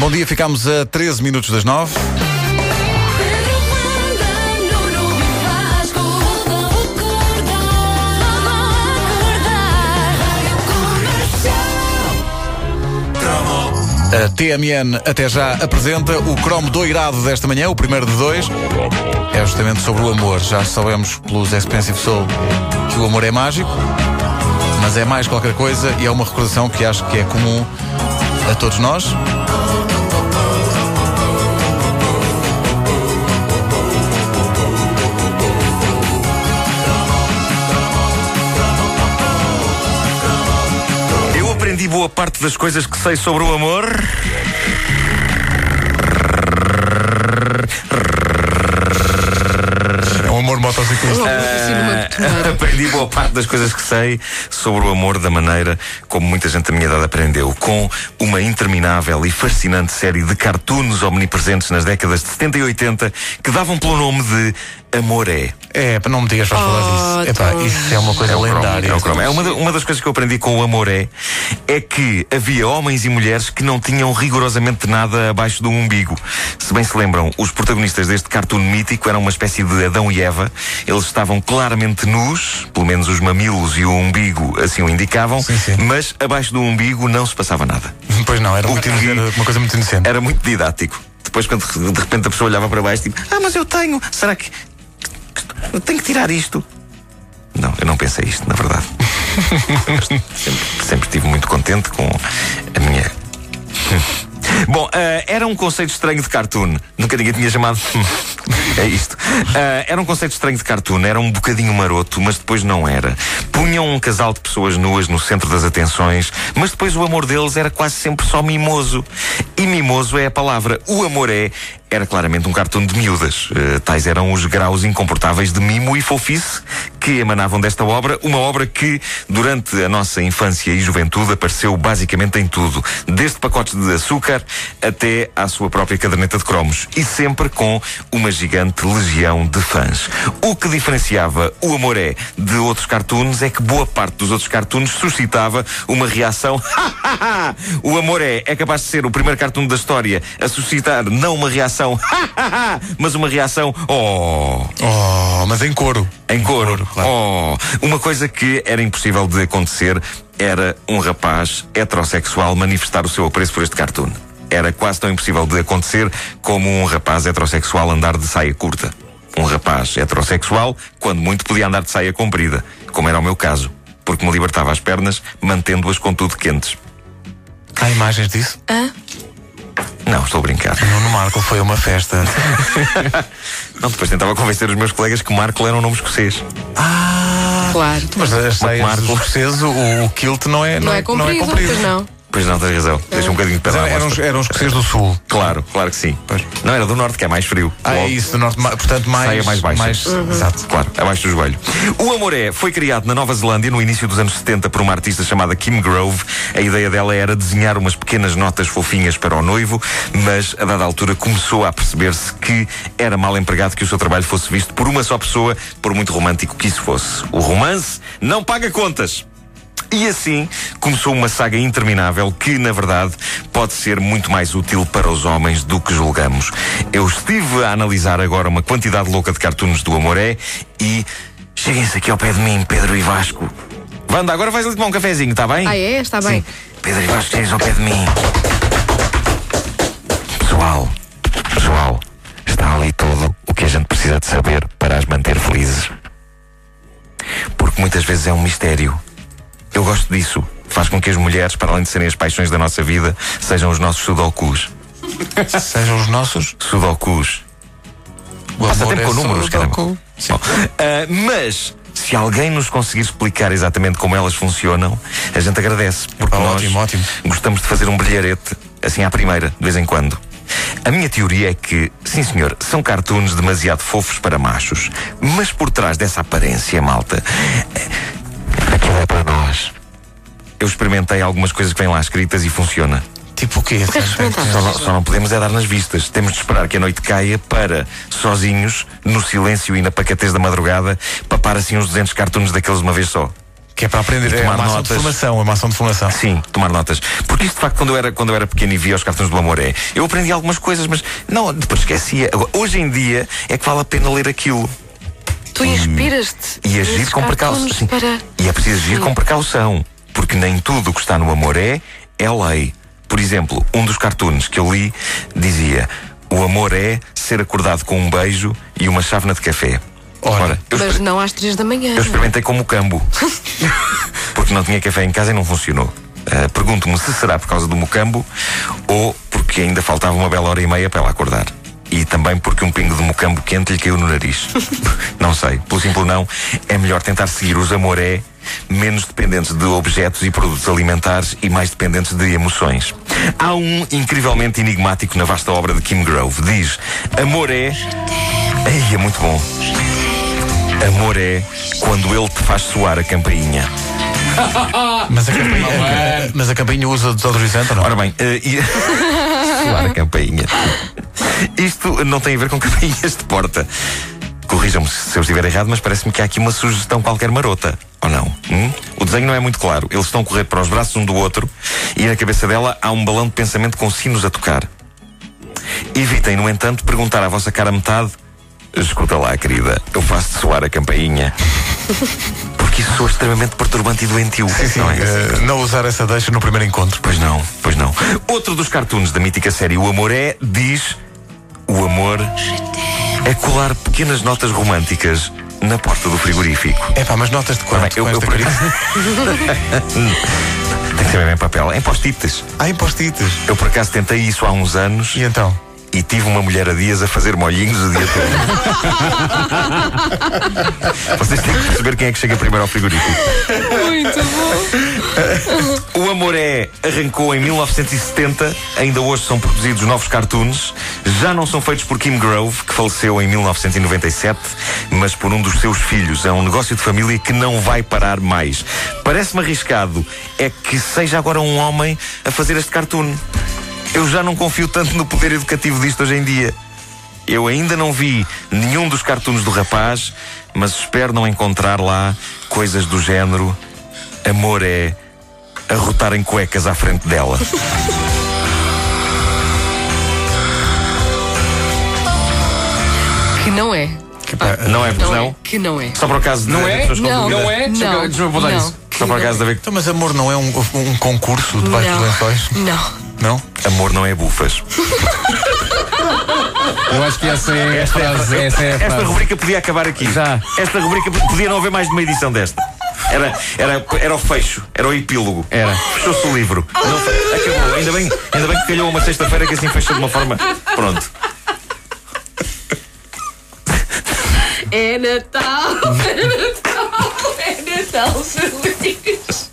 Bom dia, ficamos a 13 minutos das 9. A TMN até já apresenta o cromo doirado desta manhã, o primeiro de dois. É justamente sobre o amor. Já sabemos pelos Expensive Soul que o amor é mágico, mas é mais qualquer coisa e é uma recordação que acho que é comum a todos nós. Boa parte das coisas que sei sobre o amor. É um amor motociclista. Ah, aprendi boa parte das coisas que sei sobre o amor da maneira como muita gente da minha idade aprendeu, com uma interminável e fascinante série de cartoons omnipresentes nas décadas de 70 e 80 que davam pelo nome de Amor é. É, para não me digas para falar Oh, disso. Epá, Tom. isso é uma coisa É lendária. é o cromo. É uma, uma das coisas que eu aprendi com o amor é, é que havia homens e mulheres que não tinham rigorosamente nada abaixo do umbigo. Se bem se lembram, os protagonistas deste cartoon mítico eram uma espécie de Adão e Eva. Eles estavam claramente nus, pelo menos os mamilos e o umbigo assim o indicavam, Sim, sim. mas abaixo do umbigo não se passava nada. Pois não, era, muito, era uma coisa muito inocente. Era muito didático. Depois, quando de repente a pessoa olhava para baixo, tipo, ah, mas eu tenho, será que. Eu tenho que tirar isto? Não, eu não pensei isto, na verdade. sempre, sempre estive muito contente com a minha. Bom, eh, era um conceito estranho de cartoon. Nunca ninguém tinha chamado. é isto. Eh, era um conceito estranho de cartoon. Era um bocadinho maroto, mas depois não era. Punham um casal de pessoas nuas no centro das atenções, mas depois o amor deles era quase sempre só mimoso. E mimoso é a palavra. O amor é. Era claramente um cartoon de miúdas. Eh, tais eram os graus incomportáveis de mimo e fofice que emanavam desta obra. Uma obra que, durante a nossa infância e juventude, apareceu basicamente em tudo. Desde pacotes de açúcar até à sua própria caderneta de cromos. E sempre com uma gigante legião de fãs. O que diferenciava o Amor é de outros cartoons é que boa parte dos outros cartoons suscitava uma reação. o Amor é é capaz de ser o primeiro cartoon da história a suscitar não uma reação, mas uma reação. Oh! Oh, mas em coro. Em coro. claro. Oh, uma coisa que era impossível de acontecer era um rapaz heterossexual manifestar o seu apreço por este cartoon. Era quase tão impossível de acontecer como um rapaz heterossexual andar de saia curta. Um rapaz heterossexual, quando muito, podia andar de saia comprida, como era o meu caso, porque me libertava as pernas, mantendo-as contudo quentes. Há imagens disso? Não, estou a brincar. Nuno Marco foi a uma festa. Não, depois tentava convencer os meus colegas que Marco era um nome escocês. Claro. Mas as saias Marco. escoceses, o, o kilt não é, Não, é comprido, pois não. Pois não, tens razão. Deixa um bocadinho de Mas pedal. eram, os- eram os escoceses do sul. Claro, claro que sim. Pois. Não era do norte, que é mais frio. Ah, é Logo, isso, do norte, ma- portanto, mais. Saia mais baixa. Exato. Claro, abaixo do joelho. O Amoré foi criado na Nova Zelândia no início dos anos 70 por uma artista chamada Kim Grove. A ideia dela era desenhar umas pequenas notas fofinhas para o noivo, mas a dada altura começou a perceber-se que era mal empregado que o seu trabalho fosse visto por uma só pessoa, por muito romântico que isso fosse. O romance não paga contas. E assim começou uma saga interminável que, na verdade, pode ser muito mais útil para os homens do que julgamos. Eu estive a analisar agora uma quantidade louca de cartoons do Amoré e cheguem-se aqui ao pé de mim, Pedro e Vasco. Wanda, agora vais ali tomar um cafezinho, está bem? Ah, é? Está bem. Sim. Pedro e Vasco, cheguem ao pé de mim. Pessoal, pessoal, está ali tudo o que a gente precisa de saber para as manter felizes. Porque muitas vezes é um mistério. Eu gosto disso. Faz com que as mulheres, para além de serem as paixões da nossa vida, sejam os nossos sudokus. Sejam os nossos. Sudokus. O Passa tempo com é números, caramba. sudoku. Bom, ah, mas, se alguém nos conseguir explicar exatamente como elas funcionam, a gente agradece. Porque nós ótimo, ótimo. gostamos de fazer um brilharete, assim à primeira, de vez em quando. A minha teoria é que, sim senhor, são cartoons demasiado fofos para machos. Mas por trás dessa aparência, malta, aquilo é para nós. Eu experimentei algumas coisas que vêm lá escritas e funciona. Tipo o quê? experimentaste? Só não, só não podemos é dar nas vistas. Temos de esperar que a noite caia para, sozinhos, no silêncio e na pacatez da madrugada, papar assim uns 200 cartoons daqueles de uma vez só. Que é para aprender, é tomar uma ação de notas. formação, é uma ação de formação. Sim, tomar notas. Porque isto, de facto, quando eu era, quando eu era pequeno e via os cartões do Amoré, eu aprendi algumas coisas, mas não, depois esquecia. Agora, hoje em dia é que vale a pena ler aquilo. Tu inspiras-te. E agir com precaução. Sim. Para... E é preciso agir com precaução. Porque nem tudo o que está no Amoré é lei. Por exemplo, um dos cartoons que eu li dizia: O amor é ser acordado com um beijo e uma chávena de café. Ora, eu, Mas não às três da manhã. eu experimentei como cambo. porque não tinha café em casa e não funcionou. Ah, Pergunto-me se será por causa do mocambo ou porque ainda faltava uma bela hora e meia para ela acordar. E também porque um pingo de mocambo quente lhe caiu no nariz. não sei. Pelo simples não, é melhor tentar seguir os amoré menos dependentes de objetos e produtos alimentares e mais dependentes de emoções. Há um incrivelmente enigmático na vasta obra de Kim Grove. Diz: Amor é. Ei, é muito bom. Amor é quando ele te faz soar a campainha. mas a campainha, mas a campainha usa desodorizante ou não? Ora bem, eh, e... soar a campainha. Isto não tem a ver com campainhas de porta. Corrijam-me se eu estiver errado, mas parece-me que há aqui uma sugestão qualquer marota. Ou não? Hum? O desenho não é muito claro. Eles estão a correr para os braços um do outro e na cabeça dela há um balão de pensamento com sinos a tocar. Evitem, no entanto, perguntar à vossa cara metade: Escuta lá, querida, eu faço-te soar a campainha. Porque isso soa extremamente perturbante e doentio. Sim, sim, não é? eh, não usar essa deixa no primeiro encontro. Pois não, pois não. Outro dos cartoons da mítica série O Amor é diz: O amor é colar pequenas notas românticas na porta do frigorífico. É pá, mas notas de quanto? bem, eu- eu? Tem que ser bem em papel, em post-its. Há impostites. Eu por acaso tentei isso há uns anos E então? E tive uma mulher a dias a fazer molhinhos o dia todo. Vocês têm que perceber quem é que chega primeiro ao frigorífico. Muito bom. O Amoré arrancou em 1970, ainda hoje são produzidos novos cartoons. Já não são feitos por Kim Grove, que faleceu em 1997, mas por um dos seus filhos. É um negócio de família que não vai parar mais. Parece-me arriscado é que seja agora um homem a fazer este cartoon. Eu já não confio tanto no poder educativo disto hoje em dia. Eu ainda não vi nenhum dos cartoons do rapaz, mas espero não encontrar lá coisas do género amor é arrotar em cuecas à frente dela. Que não é. Não é, pois Não, não? é. Que não é. Só por acaso de Não de é? pessoas com Não. Não é? Não. deixa eu apontar não. isso. Só por acaso de haver. Então, mas amor não é um, um concurso debaixo não. dos lençóis? Não. Não? Amor não é bufas. Eu acho que essa é a frase. Essa é a Esta frase. rubrica podia acabar aqui. Já. Esta rubrica podia não haver mais de uma edição desta. Era, era, era o fecho, era o epílogo. Era. Fechou-se o livro. Não acabou. Ainda bem, ainda bem que calhou uma sexta-feira que assim fecha de uma forma. Pronto. É Natal. É Natal. É Natal feliz.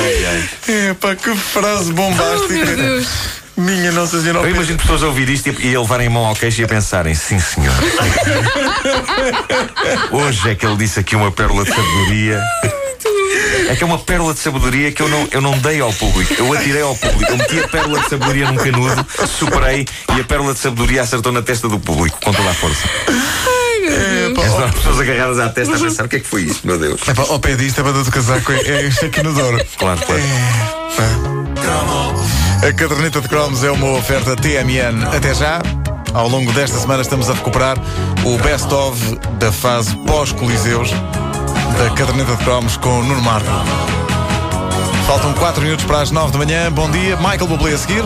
Ai, ai. É pá, que frase Oh, bombástica. meu Deus. Minha Nossa Senhora. Eu imagino pessoas a ouvir isto e e a levarem a mão ao queixo e a pensarem: sim, senhor. Hoje é que ele disse aqui uma pérola de sabedoria. É que é uma pérola de sabedoria que eu não, eu não dei ao público. Eu atirei ao público. Eu meti a pérola de sabedoria num canudo, superei e a pérola de sabedoria acertou na testa do público com toda a força. É, pá, As pessoas agarradas à testa a pensar: o que é que foi isto, meu Deus? é pá, ao pé disto, a banda do casaco é, é isto aqui no Douro. Claro, claro. A caderneta de cromos é uma oferta TMN. Até já. Ao longo desta semana estamos a recuperar o best-of da fase pós-Coliseus da caderneta de cromos com Nuno Marco. Faltam 4 minutos para as 9 da manhã. Bom dia. Michael Bublé a seguir.